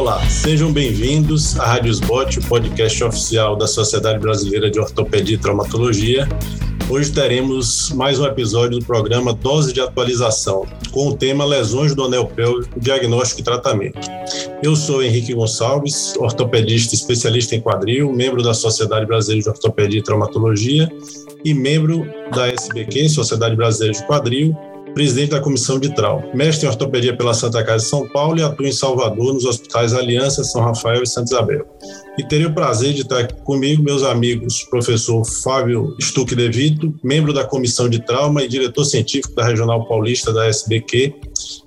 Olá, sejam bem-vindos à Rádio Sbot, o podcast oficial da Sociedade Brasileira de Ortopedia e Traumatologia. Hoje teremos mais um episódio do programa Dose de Atualização, com o tema Lesões do Anel Pélvico, Diagnóstico e Tratamento. Eu sou Henrique Gonçalves, ortopedista especialista em quadril, membro da Sociedade Brasileira de Ortopedia e Traumatologia e membro da SBQ, Sociedade Brasileira de Quadril, presidente da Comissão de Trauma, mestre em ortopedia pela Santa Casa de São Paulo e atua em Salvador nos hospitais Aliança, São Rafael e Santa Isabel. E teria o prazer de estar aqui comigo meus amigos, professor Fábio Stuck De Vito, membro da Comissão de Trauma e diretor científico da Regional Paulista da SBQ,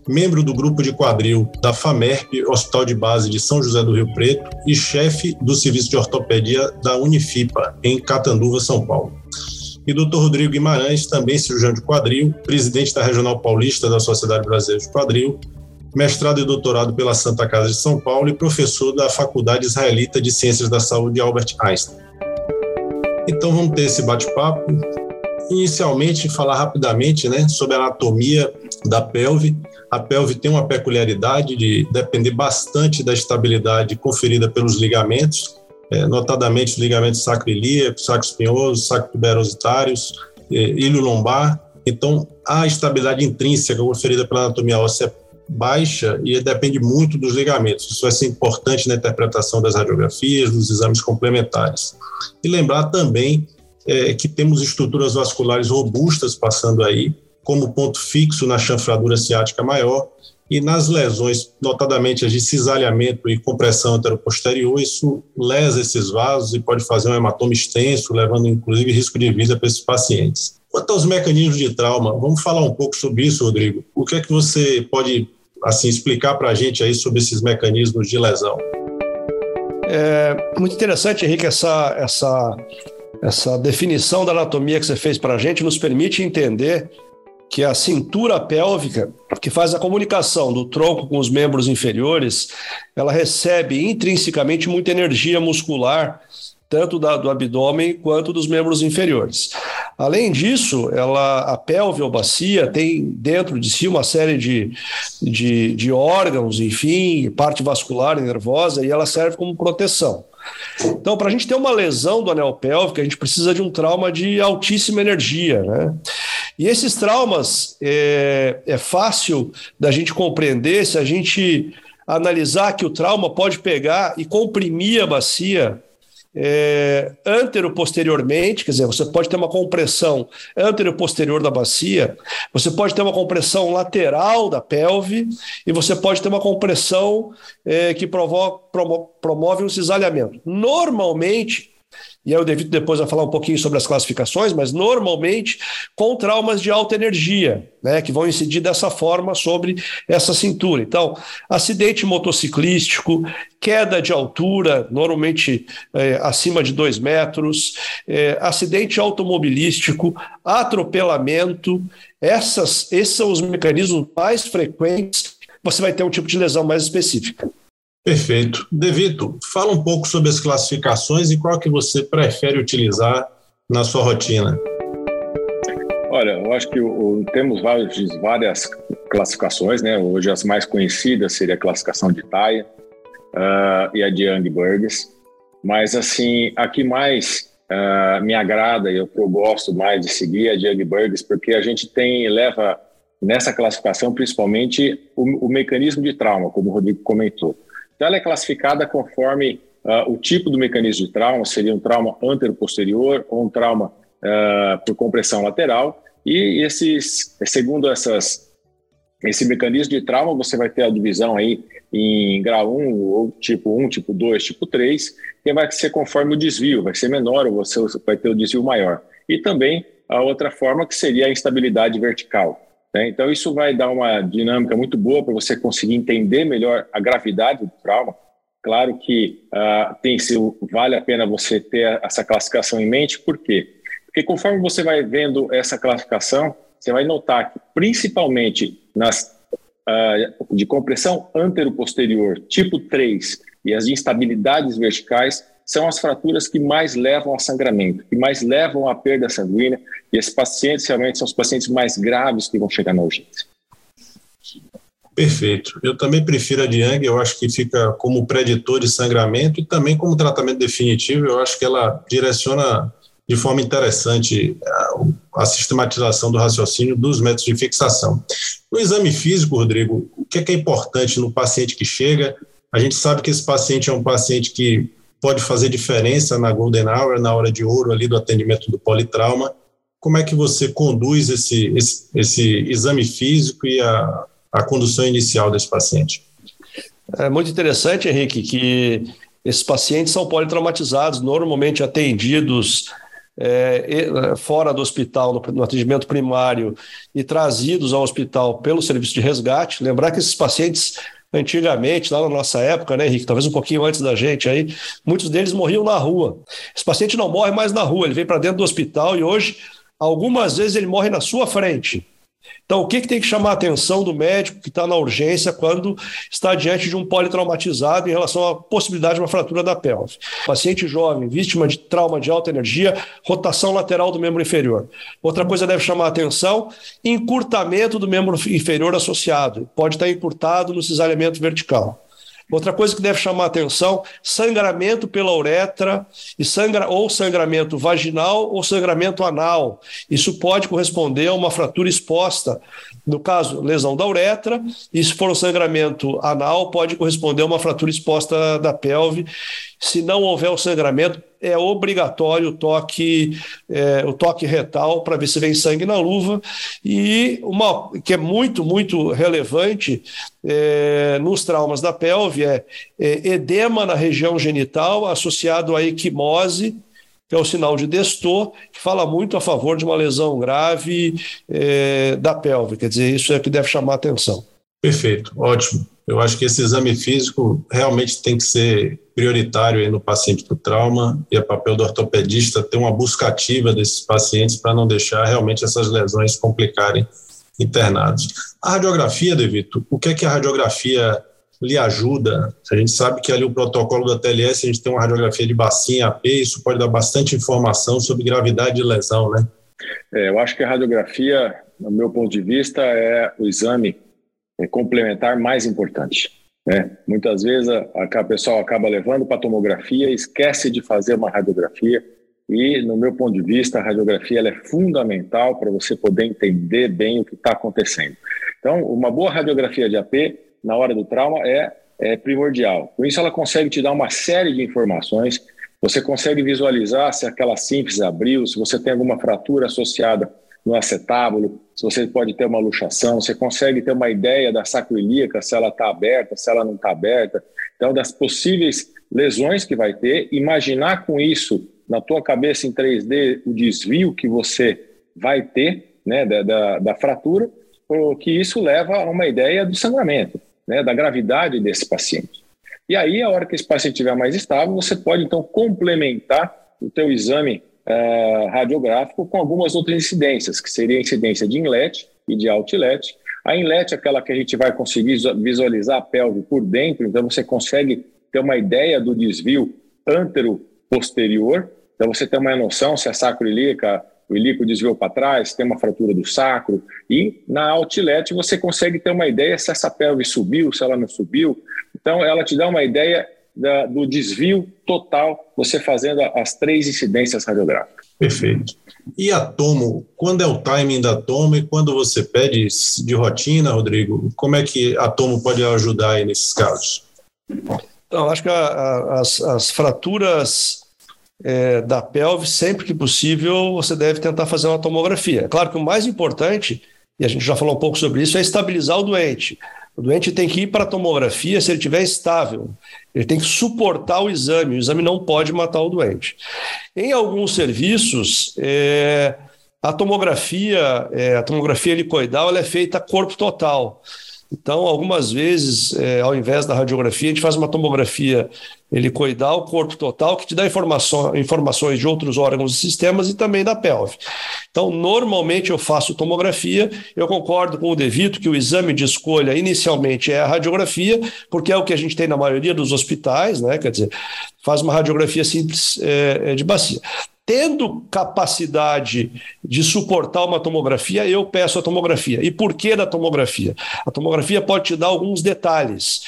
membro do grupo de quadril da FAMERP, Hospital de Base de São José do Rio Preto, e chefe do serviço de ortopedia da Unifipa, em Catanduva, São Paulo e Dr. Rodrigo Guimarães, também cirurgião de quadril, presidente da Regional Paulista da Sociedade Brasileira de Quadril, mestrado e doutorado pela Santa Casa de São Paulo e professor da Faculdade Israelita de Ciências da Saúde Albert Einstein. Então vamos ter esse bate-papo. Inicialmente, falar rapidamente né, sobre a anatomia da pelve. A pelve tem uma peculiaridade de depender bastante da estabilidade conferida pelos ligamentos, é, notadamente os ligamentos sacroiliaco, sacro espinhoso, sacrotuberositários, é, ilho lombar. Então, a estabilidade intrínseca conferida pela anatomia óssea é baixa e depende muito dos ligamentos. Isso vai ser importante na interpretação das radiografias, dos exames complementares. E lembrar também é, que temos estruturas vasculares robustas passando aí, como ponto fixo na chanfradura ciática maior, e nas lesões, notadamente as de cisalhamento e compressão anteroposterior, isso lesa esses vasos e pode fazer um hematoma extenso, levando inclusive risco de vida para esses pacientes. Quanto aos mecanismos de trauma, vamos falar um pouco sobre isso, Rodrigo. O que é que você pode assim explicar para a gente aí sobre esses mecanismos de lesão? É muito interessante, Henrique, essa, essa, essa definição da anatomia que você fez para a gente nos permite entender que é a cintura pélvica, que faz a comunicação do tronco com os membros inferiores, ela recebe intrinsecamente muita energia muscular, tanto da, do abdômen quanto dos membros inferiores. Além disso, ela, a pelve ou bacia tem dentro de si uma série de, de, de órgãos, enfim, parte vascular e nervosa, e ela serve como proteção. Então, para a gente ter uma lesão do anel pélvico, a gente precisa de um trauma de altíssima energia, né? E esses traumas é, é fácil da gente compreender se a gente analisar que o trauma pode pegar e comprimir a bacia é, antero-posteriormente, quer dizer, você pode ter uma compressão antero-posterior da bacia, você pode ter uma compressão lateral da pelve e você pode ter uma compressão é, que provo promove um cisalhamento. Normalmente, e aí o David depois vai falar um pouquinho sobre as classificações, mas normalmente com traumas de alta energia, né, que vão incidir dessa forma sobre essa cintura. Então, acidente motociclístico, queda de altura, normalmente é, acima de dois metros, é, acidente automobilístico, atropelamento, essas, esses são os mecanismos mais frequentes. Você vai ter um tipo de lesão mais específica. Perfeito. Devito, fala um pouco sobre as classificações e qual que você prefere utilizar na sua rotina. Olha, eu acho que o, temos várias, classificações, né? Hoje as mais conhecidas seria a classificação de Thaia uh, e a de Young-Burgess. Mas, assim, a que mais uh, me agrada e eu, eu gosto mais de seguir é a de Young-Burgess, porque a gente tem, leva nessa classificação principalmente o, o mecanismo de trauma, como o Rodrigo comentou. Então, ela é classificada conforme uh, o tipo do mecanismo de trauma, seria um trauma antero-posterior ou um trauma uh, por compressão lateral. E esses, segundo essas, esse mecanismo de trauma, você vai ter a divisão aí em grau 1, ou tipo 1, tipo 2, tipo 3, que vai ser conforme o desvio, vai ser menor ou você vai ter o desvio maior. E também a outra forma que seria a instabilidade vertical. Né? Então, isso vai dar uma dinâmica muito boa para você conseguir entender melhor a gravidade do trauma. Claro que uh, tem se vale a pena você ter essa classificação em mente, por quê? Porque conforme você vai vendo essa classificação, você vai notar que, principalmente nas uh, de compressão antero-posterior, tipo 3, e as instabilidades verticais, são as fraturas que mais levam a sangramento, que mais levam à perda sanguínea, e esses pacientes realmente são os pacientes mais graves que vão chegar na urgência. Perfeito. Eu também prefiro a de Yang, eu acho que fica como preditor de sangramento e também como tratamento definitivo, eu acho que ela direciona de forma interessante a, a sistematização do raciocínio dos métodos de fixação. No exame físico, Rodrigo, o que é, que é importante no paciente que chega? A gente sabe que esse paciente é um paciente que pode fazer diferença na golden hour, na hora de ouro ali do atendimento do politrauma. Como é que você conduz esse, esse, esse exame físico e a, a condução inicial desse paciente? É muito interessante, Henrique, que esses pacientes são politraumatizados, normalmente atendidos é, é fora do hospital, no, no, atendimento primário, e trazidos ao hospital pelo serviço de resgate. Lembrar que esses pacientes Antigamente, lá na nossa época, né, Henrique, talvez um pouquinho antes da gente aí, muitos deles morriam na rua. Esse paciente não morre mais na rua, ele vem para dentro do hospital e hoje, algumas vezes, ele morre na sua frente. Então, o que, que tem que chamar a atenção do médico que está na urgência quando está diante de um politraumatizado em relação à possibilidade de uma fratura da pelve? Paciente jovem, vítima de trauma de alta energia, rotação lateral do membro inferior. Outra coisa deve chamar a atenção: encurtamento do membro inferior associado. Pode estar encurtado no cisalhamento vertical. Outra coisa que deve chamar atenção: sangramento pela uretra e sangra, ou sangramento vaginal ou sangramento anal. Isso pode corresponder a uma fratura exposta. No caso, lesão da uretra, e se for um sangramento anal, pode corresponder a uma fratura exposta da pelve. Se não houver o sangramento, é obrigatório o toque, é, o toque retal para ver se vem sangue na luva. E uma que é muito, muito relevante é, nos traumas da pelve é, é edema na região genital associado à equimose que é o sinal de Destor, que fala muito a favor de uma lesão grave é, da pelve. Quer dizer, isso é que deve chamar atenção. Perfeito, ótimo. Eu acho que esse exame físico realmente tem que ser prioritário no paciente do trauma e é papel do ortopedista ter uma busca ativa desses pacientes para não deixar realmente essas lesões complicarem internados. A radiografia, Devito, o que é que a radiografia lhe ajuda? A gente sabe que ali o protocolo da TLS, a gente tem uma radiografia de bacinha AP, isso pode dar bastante informação sobre gravidade de lesão, né? É, eu acho que a radiografia, no meu ponto de vista, é o exame complementar mais importante. Né? Muitas vezes a, a pessoa acaba levando para tomografia e esquece de fazer uma radiografia. E, no meu ponto de vista, a radiografia é fundamental para você poder entender bem o que está acontecendo. Então, uma boa radiografia de AP na hora do trauma é, é primordial. Com isso, ela consegue te dar uma série de informações. Você consegue visualizar se aquela síntese abriu, se você tem alguma fratura associada no acetábulo, se você pode ter uma luxação, você consegue ter uma ideia da sacroilíaca, se ela está aberta, se ela não está aberta. Então, das possíveis lesões que vai ter, imaginar com isso na tua cabeça em 3D o desvio que você vai ter né, da, da, da fratura, que isso leva a uma ideia do sangramento, né, da gravidade desse paciente. E aí, a hora que esse paciente estiver mais estável, você pode então complementar o teu exame uh, radiográfico com algumas outras incidências, que seria a incidência de inlet e de outlet. A inlet é aquela que a gente vai conseguir visualizar a pelve por dentro, então você consegue ter uma ideia do desvio antero-posterior, então você tem uma noção se a sacroilíaca, o ilíaco desviou para trás, tem uma fratura do sacro, e na outlet você consegue ter uma ideia se essa pelve subiu, se ela não subiu. Então ela te dá uma ideia da, do desvio total, você fazendo as três incidências radiográficas. Perfeito. E a tomo, quando é o timing da tomo e quando você pede de rotina, Rodrigo, como é que a tomo pode ajudar aí nesses casos? Então, acho que a, a, as, as, fraturas é, da pelve, sempre que possível, você deve tentar fazer uma tomografia. É claro que o mais importante, e a gente já falou um pouco sobre isso, é estabilizar o doente. O doente tem que ir para a tomografia se ele estiver estável. Ele tem que suportar o exame. O exame não pode matar o doente. Em alguns serviços, é, a tomografia, é, a tomografia helicoidal, é feita corpo total. Então, algumas vezes, é, ao invés da radiografia, a gente faz uma tomografia helicoidal, corpo total, que te dá informação, informações de outros órgãos e sistemas e também da pelve. Então, normalmente eu faço tomografia, eu concordo com o Devito que o exame de escolha inicialmente é a radiografia, porque é o que a gente tem na maioria dos hospitais, né? Quer dizer, faz uma radiografia simples é, é de bacia. Tendo capacidade de suportar uma tomografia, eu peço a tomografia. E por que da tomografia? A tomografia pode te dar alguns detalhes.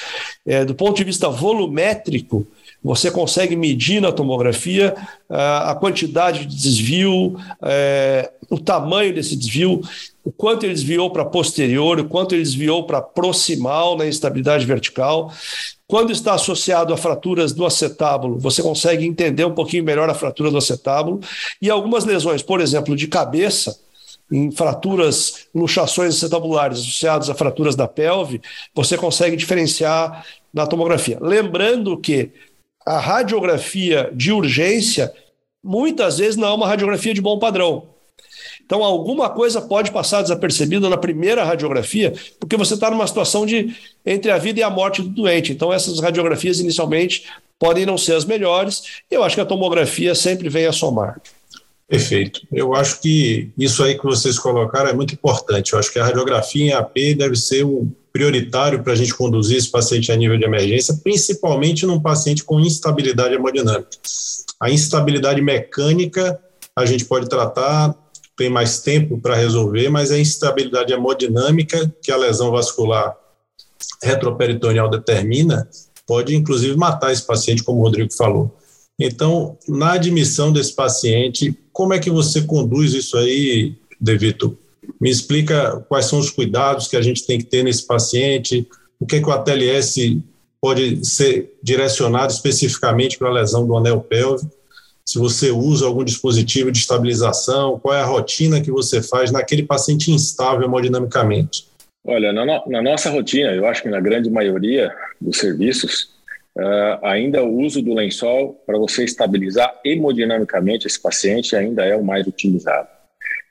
É, do ponto de vista volumétrico, você consegue medir na tomografia uh, a quantidade de desvio, uh, o tamanho desse desvio, o quanto ele desviou para posterior, o quanto ele desviou para proximal na instabilidade vertical. Quando está associado a fraturas do acetábulo, você consegue entender um pouquinho melhor a fratura do acetábulo. E algumas lesões, por exemplo, de cabeça, em fraturas, luxações acetabulares associadas a fraturas da pelve, você consegue diferenciar na tomografia. Lembrando que a radiografia de urgência muitas vezes não é uma radiografia de bom padrão. Então, alguma coisa pode passar desapercebida na primeira radiografia, porque você está numa situação de entre a vida e a morte do doente. Então, essas radiografias inicialmente podem não ser as melhores, e eu acho que a tomografia sempre vem a somar. Perfeito. Eu acho que isso aí que vocês colocaram é muito importante. Eu acho que a radiografia em AP deve ser um prioritário para a gente conduzir esse paciente a nível de emergência, principalmente num paciente com instabilidade hemodinâmica. A instabilidade mecânica a gente pode tratar tem mais tempo para resolver, mas a instabilidade hemodinâmica que a lesão vascular retroperitoneal determina pode inclusive matar esse paciente, como o Rodrigo falou. Então, na admissão desse paciente, como é que você conduz isso aí, Devito? Me explica quais são os cuidados que a gente tem que ter nesse paciente, o que, é que o ATLS pode ser direcionado especificamente para a lesão do anel pélvico se você usa algum dispositivo de estabilização, qual é a rotina que você faz naquele paciente instável hemodinamicamente? Olha, na, no, na nossa rotina, eu acho que na grande maioria dos serviços, uh, ainda o uso do lençol para você estabilizar hemodinamicamente esse paciente ainda é o mais utilizado.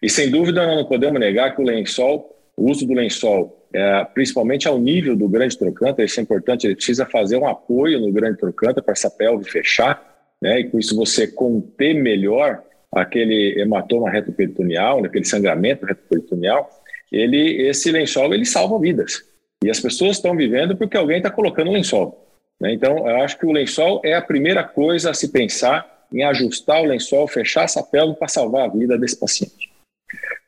E sem dúvida não podemos negar que o lençol, o uso do lençol, é, principalmente ao nível do grande trocânter, isso é importante, ele precisa fazer um apoio no grande trocânter para essa pelve fechar, né? E com isso você conter melhor aquele hematoma retroperitoneal, aquele sangramento retroperitoneal, ele, esse lençol ele salva vidas. E as pessoas estão vivendo porque alguém está colocando o lençol. Né? Então, eu acho que o lençol é a primeira coisa a se pensar em ajustar o lençol, fechar essa pele para salvar a vida desse paciente.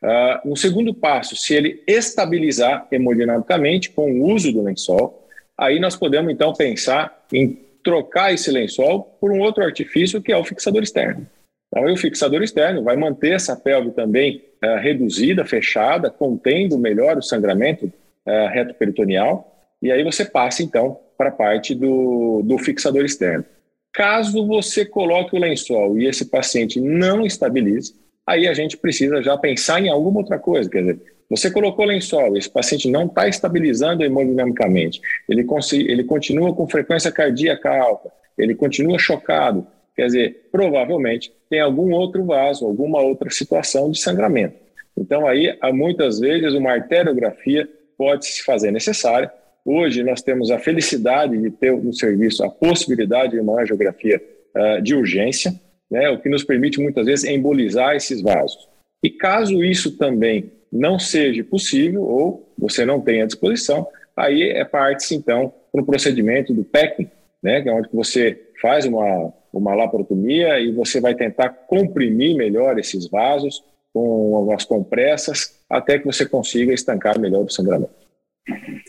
Uh, no segundo passo, se ele estabilizar hemodinamicamente com o uso do lençol, aí nós podemos então pensar em trocar esse lençol por um outro artifício que é o fixador externo. Então, o fixador externo vai manter essa pelve também uh, reduzida, fechada, contendo melhor o sangramento uh, e aí você passa então para a parte do, do fixador externo. Caso você coloque o lençol e esse paciente não estabilize, aí a gente precisa já pensar em alguma outra coisa, quer dizer, você colocou lençol, esse paciente não está estabilizando hemodinamicamente, ele, ele continua com frequência cardíaca alta, ele continua chocado, quer dizer, provavelmente tem algum outro vaso, alguma outra situação de sangramento. Então, aí, muitas vezes, uma arteriografia pode se fazer necessária. Hoje, nós temos a felicidade de ter no serviço a possibilidade de uma angiografia uh, de urgência, né, o que nos permite, muitas vezes, embolizar esses vasos. E caso isso também não seja possível ou você não tenha à disposição, aí é parte então para o procedimento do PEC, né, que é onde você faz uma, uma laparotomia e você vai tentar comprimir melhor esses vasos com algumas compressas até que você consiga estancar melhor o sangramento.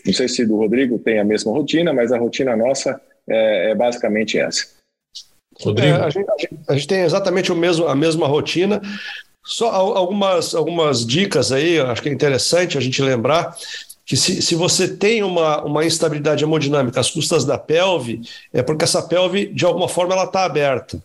Não sei se do Rodrigo tem a mesma rotina, mas a rotina nossa é, é basicamente essa. Rodrigo? É, a, gente, a, gente, tem exatamente o mesmo, a mesma rotina. Só algumas, algumas dicas aí, acho que é interessante a gente lembrar que se, se você tem uma, uma instabilidade hemodinâmica às custas da pelve, é porque essa pelve, de alguma forma, ela está aberta.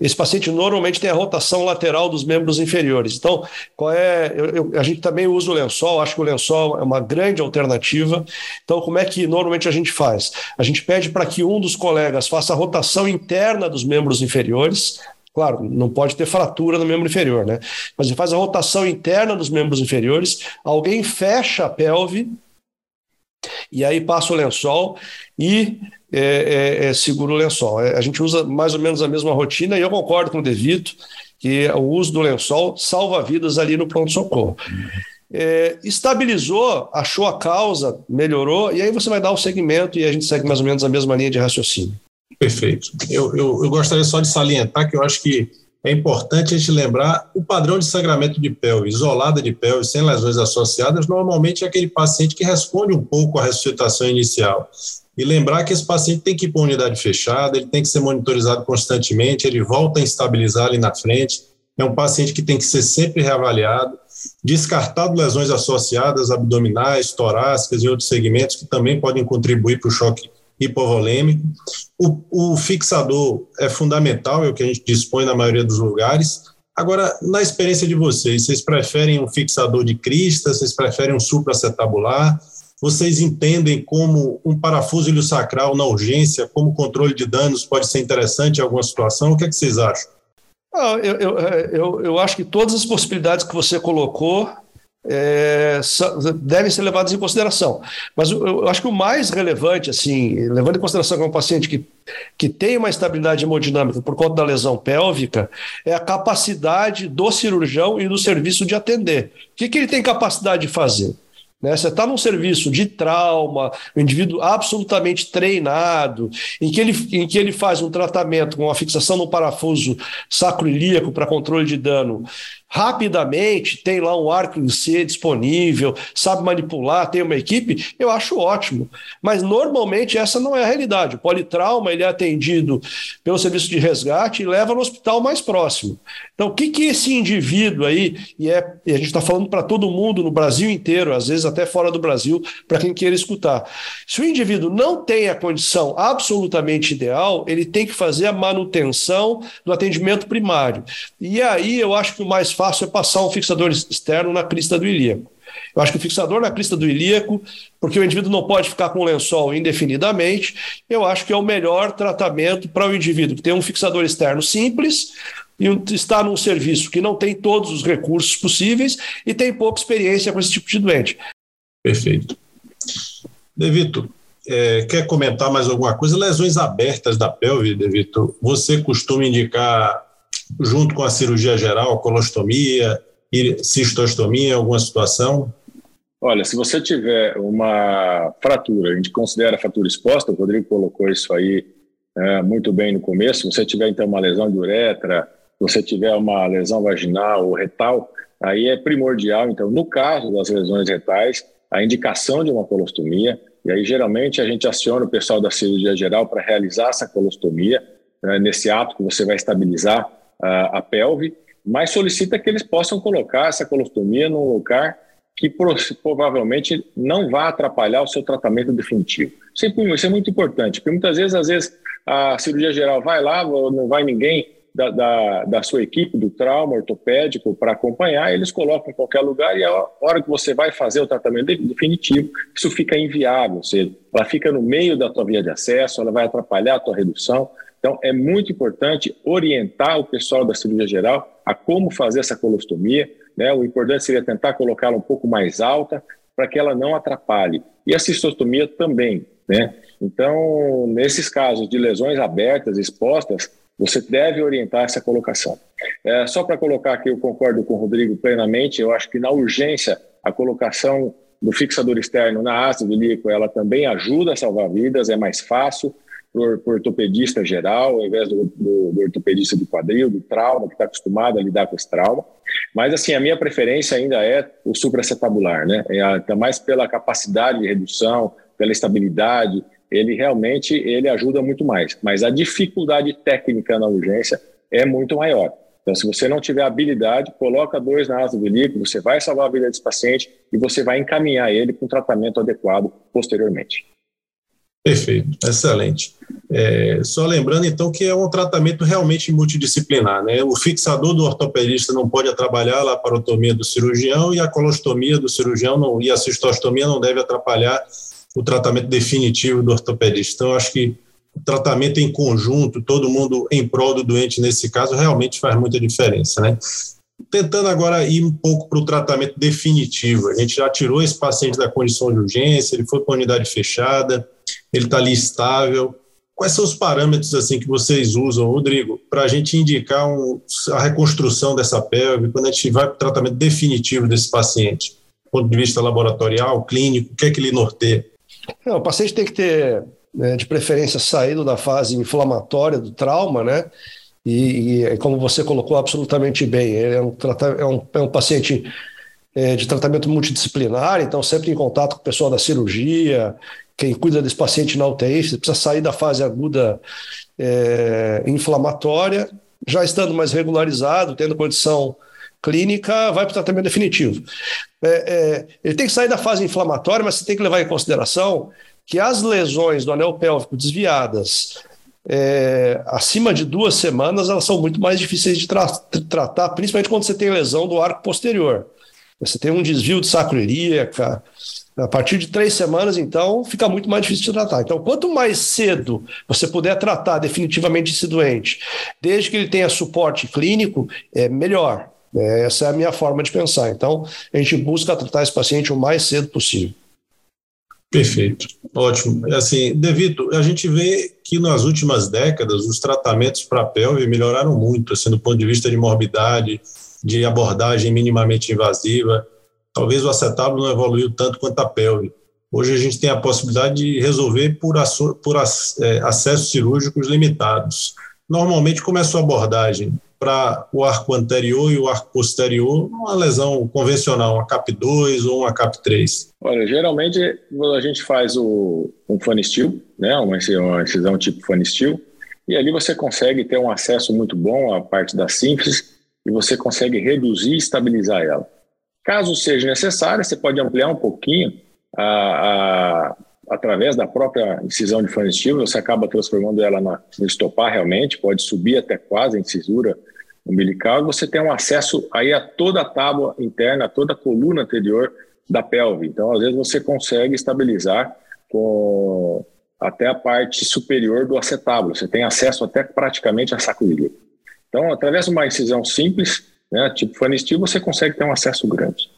Esse paciente normalmente tem a rotação lateral dos membros inferiores. Então, qual é? Eu, eu, a gente também usa o lençol, acho que o lençol é uma grande alternativa. Então, como é que normalmente a gente faz? A gente pede para que um dos colegas faça a rotação interna dos membros inferiores, Claro, não pode ter fratura no membro inferior, né? Mas ele faz a rotação interna dos membros inferiores, alguém fecha a pelve e aí passa o lençol e é, é, é, segura o lençol. É, a gente usa mais ou menos a mesma rotina e eu concordo com o Devito que o uso do lençol salva vidas ali no pronto-socorro. É, estabilizou, achou a causa, melhorou, e aí você vai dar o segmento e a gente segue mais ou menos a mesma linha de raciocínio. Perfeito. Eu, eu, eu, gostaria só de salientar que eu acho que é importante a gente lembrar o padrão de sangramento de pelve, isolada de pelve, sem lesões associadas, normalmente é aquele paciente que responde um pouco à ressuscitação inicial. E lembrar que esse paciente tem que ir para uma unidade fechada, ele tem que ser monitorizado constantemente, ele volta a estabilizar ali na frente. É um paciente que tem que ser sempre reavaliado, descartado lesões associadas abdominais, torácicas e outros segmentos que também podem contribuir para o choque hipovolêmico. O, o fixador é fundamental, é o que a gente dispõe na maioria dos lugares. Agora, na experiência de vocês, vocês preferem um fixador de crista, vocês preferem um supracetabular? Vocês entendem como um parafuso iliosacral na urgência, como controle de danos pode ser interessante em alguma situação? O que, é que vocês acham? Ah, eu, eu, eu, eu acho que todas as possibilidades que você colocou é, devem ser levadas em consideração. Mas eu, eu, acho que o mais relevante, assim, levando em consideração que é um paciente que, que tem uma estabilidade hemodinâmica por conta da lesão pélvica, é a capacidade do cirurgião e do serviço de atender. O que, que ele tem capacidade de fazer? Né? Você está num serviço de trauma, um indivíduo absolutamente treinado, em que ele, em que ele faz um tratamento com a fixação no parafuso sacroilíaco para controle de dano rapidamente, tem lá um arco em C disponível, sabe manipular, tem uma equipe, eu acho ótimo. Mas normalmente essa não é a realidade. O politrauma ele é atendido pelo serviço de resgate e leva no hospital mais próximo. Então, o que, que esse indivíduo aí, e, é, e a gente está falando para todo mundo no Brasil inteiro, às vezes até fora do Brasil, para quem queira escutar. Se o indivíduo não tem a condição absolutamente ideal, ele tem que fazer a manutenção do atendimento primário. E aí eu acho que o mais fácil é passar um fixador externo na crista do ilíaco. Eu acho que o fixador na crista do ilíaco, porque o indivíduo não pode ficar com lençol indefinidamente, eu acho que é o melhor tratamento para o indivíduo que tem um fixador externo simples e está num serviço que não tem todos os recursos possíveis e tem pouca experiência com esse tipo de doente. Perfeito. Devito, é, quer comentar mais alguma coisa? Lesões abertas da pelve, Devito, você costuma indicar junto com a cirurgia geral, colostomia, cistostomia alguma situação? Olha, se você tiver uma fratura, a gente considera fratura exposta, o Rodrigo colocou isso aí é, muito bem no começo. Se você tiver então uma lesão de uretra, se você tiver uma lesão vaginal ou retal, aí é primordial. Então, no caso das lesões retais, a indicação de uma colostomia, e aí geralmente a gente aciona o pessoal da cirurgia geral para realizar essa colostomia, né, nesse ato que você vai estabilizar a, a pelve, mas solicita que eles possam colocar essa colostomia num lugar que provavelmente não vai atrapalhar o seu tratamento definitivo. Isso é muito importante, porque muitas vezes, às vezes, a cirurgia geral vai lá, não vai ninguém da, da, da sua equipe do trauma ortopédico para acompanhar, eles colocam em qualquer lugar e a hora que você vai fazer o tratamento definitivo, isso fica inviável, ou seja, ela fica no meio da tua via de acesso, ela vai atrapalhar a tua redução, então, é muito importante orientar o pessoal da cirurgia geral a como fazer essa colostomia. Né? O importante seria tentar colocá-la um pouco mais alta para que ela não atrapalhe. E a cistostomia também. Né? Então, nesses casos de lesões abertas, expostas, você deve orientar essa colocação. É, só para colocar aqui, eu concordo com o Rodrigo plenamente, eu acho que na urgência, a colocação do fixador externo na haste do líquido, ela também ajuda a salvar vidas, é mais fácil, por, por ortopedista geral, ao invés do, do, do ortopedista do quadril, do trauma, que está acostumado a lidar com esse trauma. Mas, assim, a minha preferência ainda é o supracetabular, né? É, até mais pela capacidade de redução, pela estabilidade, ele realmente ele ajuda muito mais. Mas a dificuldade técnica na urgência é muito maior. Então, se você não tiver habilidade, coloca dois na asa do líquido, você vai salvar a vida desse paciente e você vai encaminhar ele para um tratamento adequado posteriormente. Perfeito, excelente. É, só lembrando, então, que é um tratamento realmente multidisciplinar. Né? O fixador do ortopedista não pode atrapalhar a laparotomia do cirurgião e a colostomia do cirurgião não, e a cistostomia não deve atrapalhar o tratamento definitivo do ortopedista. Então, acho que o tratamento em conjunto, todo mundo em prol do doente nesse caso, realmente faz muita diferença. Né? Tentando agora ir um pouco para o tratamento definitivo. A gente já tirou esse paciente da condição de urgência, ele foi para a unidade fechada, ele está ali estável. Quais são os parâmetros assim que vocês usam, Rodrigo, para a gente indicar um, a reconstrução dessa pelve quando a gente vai para o tratamento definitivo desse paciente? Do ponto de vista laboratorial, clínico, o que é que ele norteia? É, o paciente tem que ter, né, de preferência, saído da fase inflamatória do trauma, né? E, e, como você colocou absolutamente bem, é um, é um, é um paciente é, de tratamento multidisciplinar, então sempre em contato com o pessoal da cirurgia, quem cuida desse paciente na UTI, você precisa sair da fase aguda é, inflamatória, já estando mais regularizado, tendo condição clínica, vai para o tratamento definitivo. É, é, ele tem que sair da fase inflamatória, mas você tem que levar em consideração que as lesões do anel pélvico desviadas é, acima de duas semanas, elas são muito mais difíceis de tra tratar, principalmente quando você tem lesão do arco posterior. Você tem um desvio de sacro. A partir de três semanas, então, fica muito mais difícil de tratar. Então, quanto mais cedo você puder tratar definitivamente esse doente, desde que ele tenha suporte clínico, é melhor. É, essa é a minha forma de pensar. Então, a gente busca tratar esse paciente o mais cedo possível. Perfeito, ótimo. Assim, Devito, a gente vê que nas últimas décadas os tratamentos para a pelve melhoraram muito, assim, do ponto de vista de morbidade, de abordagem minimamente invasiva. Talvez o acetábulo não evoluiu tanto quanto a pelve. Hoje a gente tem a possibilidade de resolver por, por é, acessos cirúrgicos limitados. Normalmente, como é a sua abordagem? Para o arco anterior e o arco posterior, uma lesão convencional, uma CAP2 ou uma CAP3? Olha, geralmente a gente faz o, um fanistil, né, uma, incisão tipo fanistil, e ali você consegue ter um acesso muito bom à parte da síntese e você consegue reduzir e estabilizar ela. Caso seja necessário, você pode ampliar um pouquinho a, a, através da própria incisão de fanistil, você acaba transformando ela na, no estopar realmente, pode subir até quase a incisura umbilical e você tem um acesso aí a toda a tábua interna, a toda a coluna anterior da pelve. Então, às vezes você consegue estabilizar com até a parte superior do acetábulo. Você tem acesso até praticamente a sacroiliaco. Então, através de uma incisão simples, né, tipo fanistil, você consegue ter um acesso grande.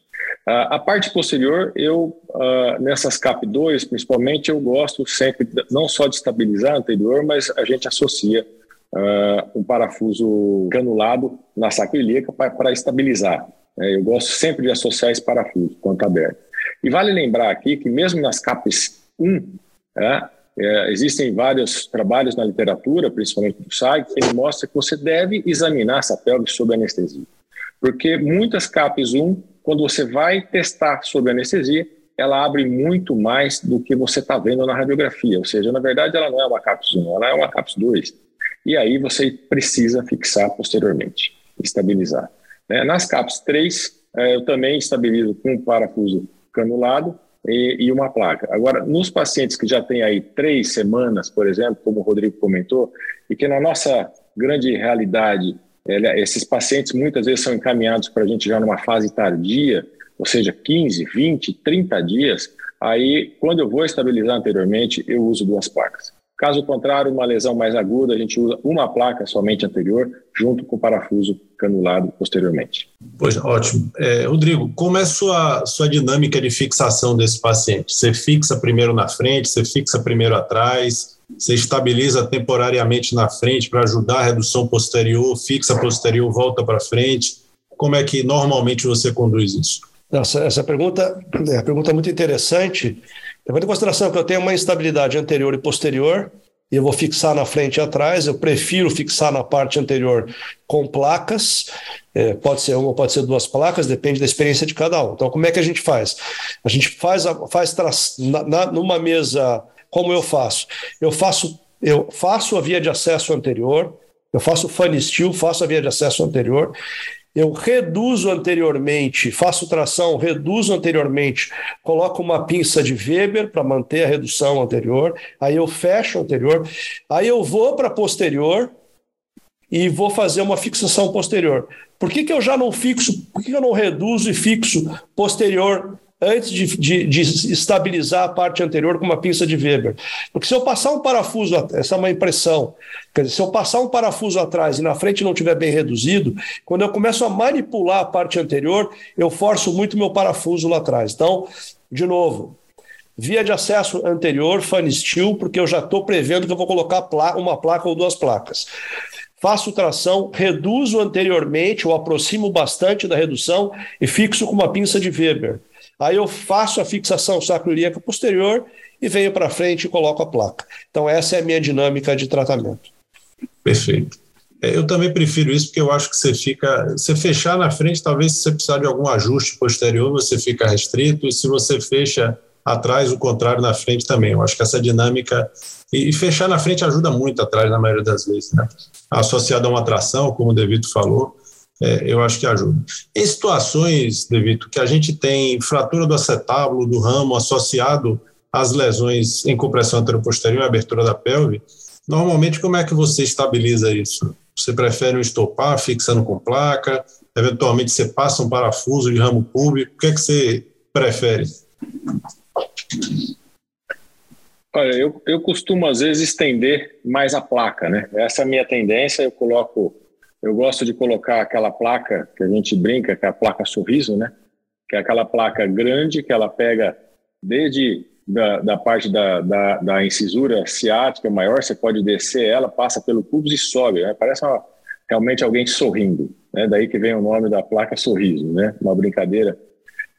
Uh, a parte posterior, eu, uh, nessas CAP2, principalmente, eu gosto sempre não só de estabilizar a anterior, mas a gente associa uh, um parafuso granulado na sacroiliaca para estabilizar. É, eu gosto sempre de associar esse parafuso quando aberto. E vale lembrar aqui que mesmo nas CAPs 1, é, é, existem vários trabalhos na literatura, principalmente do SAG, que ele mostra que você deve examinar essa pelve sob anestesia. Porque muitas CAPs 1, quando você vai testar sob anestesia, ela abre muito mais do que você está vendo na radiografia. Ou seja, na verdade, ela não é uma CAPS 1, ela é uma CAPS 2. E aí você precisa fixar posteriormente, estabilizar. Né? Nas CAPS 3, é, eu também estabilizo com um parafuso canulado, e, e, uma placa. Agora, nos pacientes que já têm aí três semanas, por exemplo, como o Rodrigo comentou, e que na nossa grande realidade, esses pacientes muitas vezes são encaminhados para a gente já numa fase tardia, ou seja, 15, 20, 30 dias, aí quando eu vou estabilizar anteriormente, eu uso duas placas. Caso contrário, uma lesão mais aguda, a gente usa uma placa somente anterior, junto com o parafuso canulado posteriormente. Pois, ótimo. É, Rodrigo, como é sua, sua dinâmica de fixação desse paciente? Você fixa primeiro na frente, você fixa primeiro atrás, você estabiliza temporariamente na frente para ajudar a redução posterior, fixa posterior, volta para frente. Como é que normalmente você conduz isso? Essa, pergunta é uma pergunta muito interessante Levando em consideração que eu tenho uma instabilidade anterior e posterior, e eu vou fixar na frente e atrás, eu prefiro fixar na parte anterior com placas, é, pode ser uma, pode ser duas placas, depende da experiência de cada um. Então, como é que a gente faz? A gente faz, faz na, na, numa mesa, como eu faço? Eu faço, eu faço a via de acesso anterior, eu faço funny steel, faço a via de acesso anterior, eu reduzo anteriormente, faço tração, reduzo anteriormente, coloco uma pinça de Weber para manter a redução anterior, aí eu fecho anterior, aí eu vou para posterior e vou fazer uma fixação posterior. Por que, que eu já não fixo, por que, que eu não reduzo e fixo posterior antes de, de, de, estabilizar a parte anterior com uma pinça de Weber. Porque se eu passar um parafuso, essa é uma impressão, quer dizer, se eu passar um parafuso atrás e na frente não estiver bem reduzido, quando eu começo a manipular a parte anterior, eu forço muito meu parafuso lá atrás. Então, de novo, via de acesso anterior, fan steel, porque eu já estou prevendo que eu vou colocar uma placa ou duas placas faço tração, reduzo anteriormente ou aproximo bastante da redução e fixo com uma pinça de Weber. Aí eu faço a fixação sacroiliaca posterior e venho para frente e coloco a placa. Então, essa é a minha dinâmica de tratamento. Perfeito. É, eu também prefiro isso porque eu acho que você fica. Você fechar na frente, talvez se você precisar de algum ajuste posterior, você fica restrito, e se você fecha atrás, o contrário na frente também. Eu acho que essa dinâmica. E, fechar na frente ajuda muito atrás, na maioria das vezes, né? Associado a uma atração, como o Devito falou, é, eu acho que ajuda. Em situações, Devito, que a gente tem fratura do acetábulo, do ramo, associado às lesões em compressão anteroposterior e abertura da pelve, normalmente como é que você estabiliza isso? Você prefere um estopar fixando com placa? Eventualmente você passa um parafuso de ramo público? O que é que você prefere? Olha, eu, eu costumo às vezes estender mais a placa, né? Essa é a minha tendência. Eu coloco, eu gosto de colocar aquela placa que a gente brinca, que é a placa sorriso, né? Que é aquela placa grande que ela pega desde da, da parte da, da, da, incisura ciática maior, você pode descer ela, passa pelo pubis e sobe. Né? Parece uma, realmente alguém sorrindo. Né? Daí que vem o nome da placa sorriso, né? Uma brincadeira.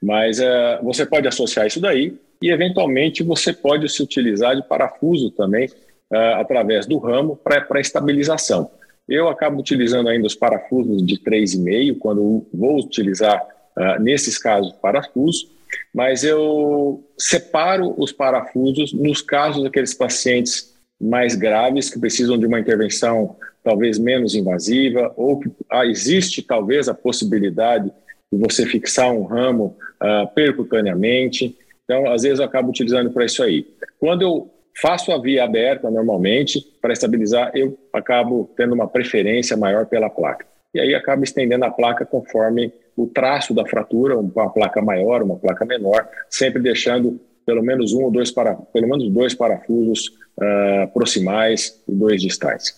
Mas uh, você pode associar isso daí e, eventualmente, você pode se utilizar de parafuso também uh, através do ramo para estabilização. Eu acabo utilizando ainda os parafusos de 3,5 quando vou utilizar, uh, nesses casos, parafuso, mas eu separo os parafusos nos casos daqueles pacientes mais graves que precisam de uma intervenção talvez menos invasiva ou que ah, existe talvez a possibilidade de você fixar um ramo uh, percutaneamente. Então, às vezes eu acabo utilizando para isso aí. Quando eu faço a via aberta normalmente para estabilizar, eu acabo tendo uma preferência maior pela placa. E aí acabo estendendo a placa conforme o traço da fratura, uma placa maior, uma placa menor, sempre deixando pelo menos um ou dois para, pelo menos dois parafusos uh, proximais e dois distais.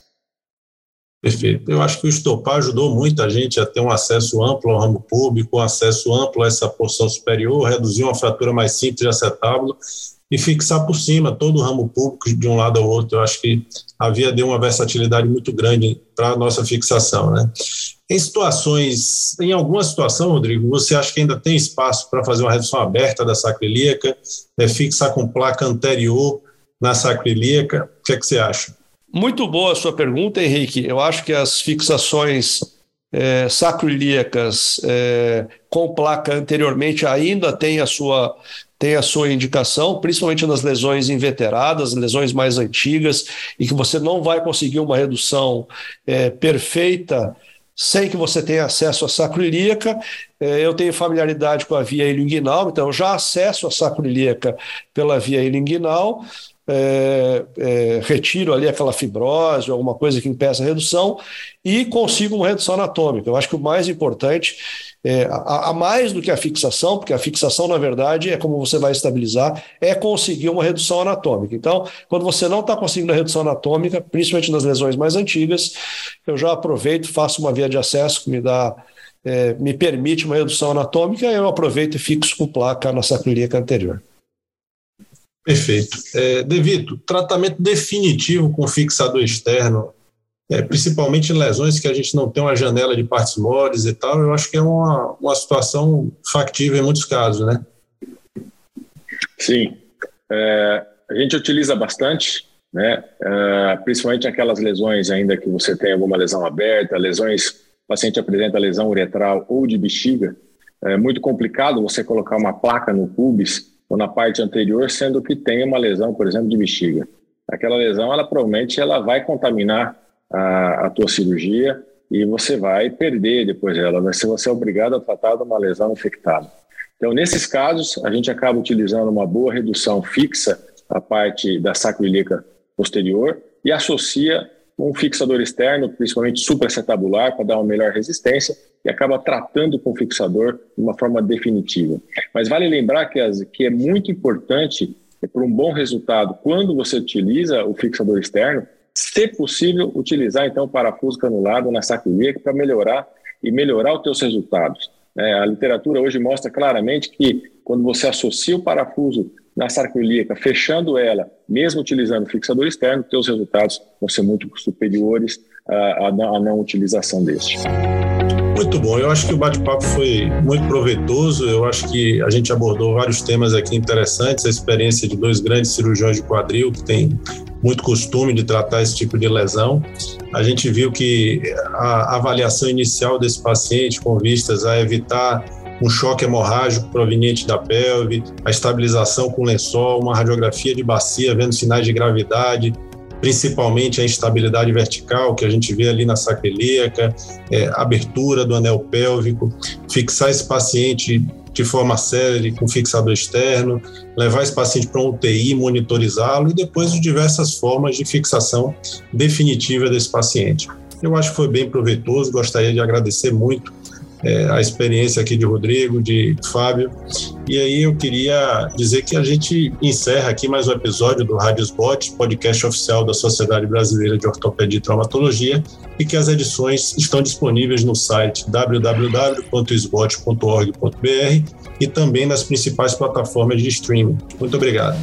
Perfeito. Eu acho que o estopar ajudou muito a gente a ter um acesso amplo ao ramo público, um acesso amplo a essa porção superior, reduzir uma fratura mais simples de acetábulo e fixar por cima todo o ramo público de um lado ao outro. Eu acho que a via deu uma versatilidade muito grande para a nossa fixação. Né? Em situações, em alguma situação, Rodrigo, você acha que ainda tem espaço para fazer uma redução aberta da sacrilíaca, é, fixar com placa anterior na sacrilíaca? O que é que você acha? Muito boa a sua pergunta, Henrique. Eu acho que as fixações é, é, com placa anteriormente ainda tem a sua tem a sua indicação, principalmente nas lesões inveteradas, lesões mais antigas, e que você não vai conseguir uma redução é, perfeita sem que você tenha acesso à sacroiliaca. É, eu tenho familiaridade com a via ilinguinal, então já acesso a sacroiliaca pela via ilinguinal, é, é, retiro ali aquela fibrose, alguma coisa que impeça a redução e consigo uma redução anatômica. Eu acho que o mais importante é, a, a, mais do que a fixação, porque a fixação, na verdade, é como você vai estabilizar, é conseguir uma redução anatômica. Então, quando você não está conseguindo a redução anatômica, principalmente nas lesões mais antigas, eu já aproveito, faço uma via de acesso que me dá. É, me permite uma redução anatômica, eu aproveito e fixo com placa na sacrilíaca anterior. Perfeito. É, Devito, tratamento definitivo com fixador externo, é, principalmente em lesões que a gente não tem uma janela de partes moles e tal, eu acho que é uma, uma situação factível em muitos casos, né? Sim. É, a gente utiliza bastante, né? É, principalmente aquelas lesões ainda que você tem alguma lesão aberta, lesões, o paciente apresenta lesão uretral ou de bexiga, é muito complicado você colocar uma placa no pubis ou na parte anterior, sendo que tem uma lesão, por exemplo, de bexiga. Aquela lesão, ela provavelmente ela vai contaminar a, a tua cirurgia e você vai perder depois ela, vai ser você é obrigado a tratar de uma lesão infectada. Então, nesses casos, a gente acaba utilizando uma boa redução fixa a parte da sacroiliaca posterior e associa um fixador externo, principalmente supracetabular, para dar uma melhor resistência e acaba tratando com o fixador de uma forma definitiva. Mas vale lembrar que, as, que é muito importante para um bom resultado, quando você utiliza o fixador externo, se possível, utilizar então o parafuso canulado na sacroiliaca para melhorar e melhorar os teus resultados. É, a literatura hoje mostra claramente que quando você associa o parafuso na sarcoilíaca, fechando ela, mesmo utilizando fixador externo, teus resultados vão ser muito superiores à, à não utilização deste. Muito bom, eu acho que o bate-papo foi muito proveitoso. Eu acho que a gente abordou vários temas aqui interessantes. A experiência de dois grandes cirurgiões de quadril que têm muito costume de tratar esse tipo de lesão. A gente viu que a avaliação inicial desse paciente, com vistas a evitar um choque hemorrágico proveniente da pelve, a estabilização com lençol, uma radiografia de bacia vendo sinais de gravidade, principalmente a instabilidade vertical que a gente vê ali na sacroiliaca, é, abertura do anel pélvico, fixar esse paciente de forma célere com fixador externo, levar esse paciente para um UTI, monitorizá-lo e depois de diversas formas de fixação definitiva desse paciente. Eu acho que foi bem proveitoso, gostaria de agradecer muito é, a experiência aqui de Rodrigo, de Fábio. E aí eu queria dizer que a gente encerra aqui mais um episódio do Rádio Spot, podcast oficial da Sociedade Brasileira de Ortopedia e Traumatologia, e que as edições estão disponíveis no site www.sbot.org.br e também nas principais plataformas de streaming. Muito obrigado.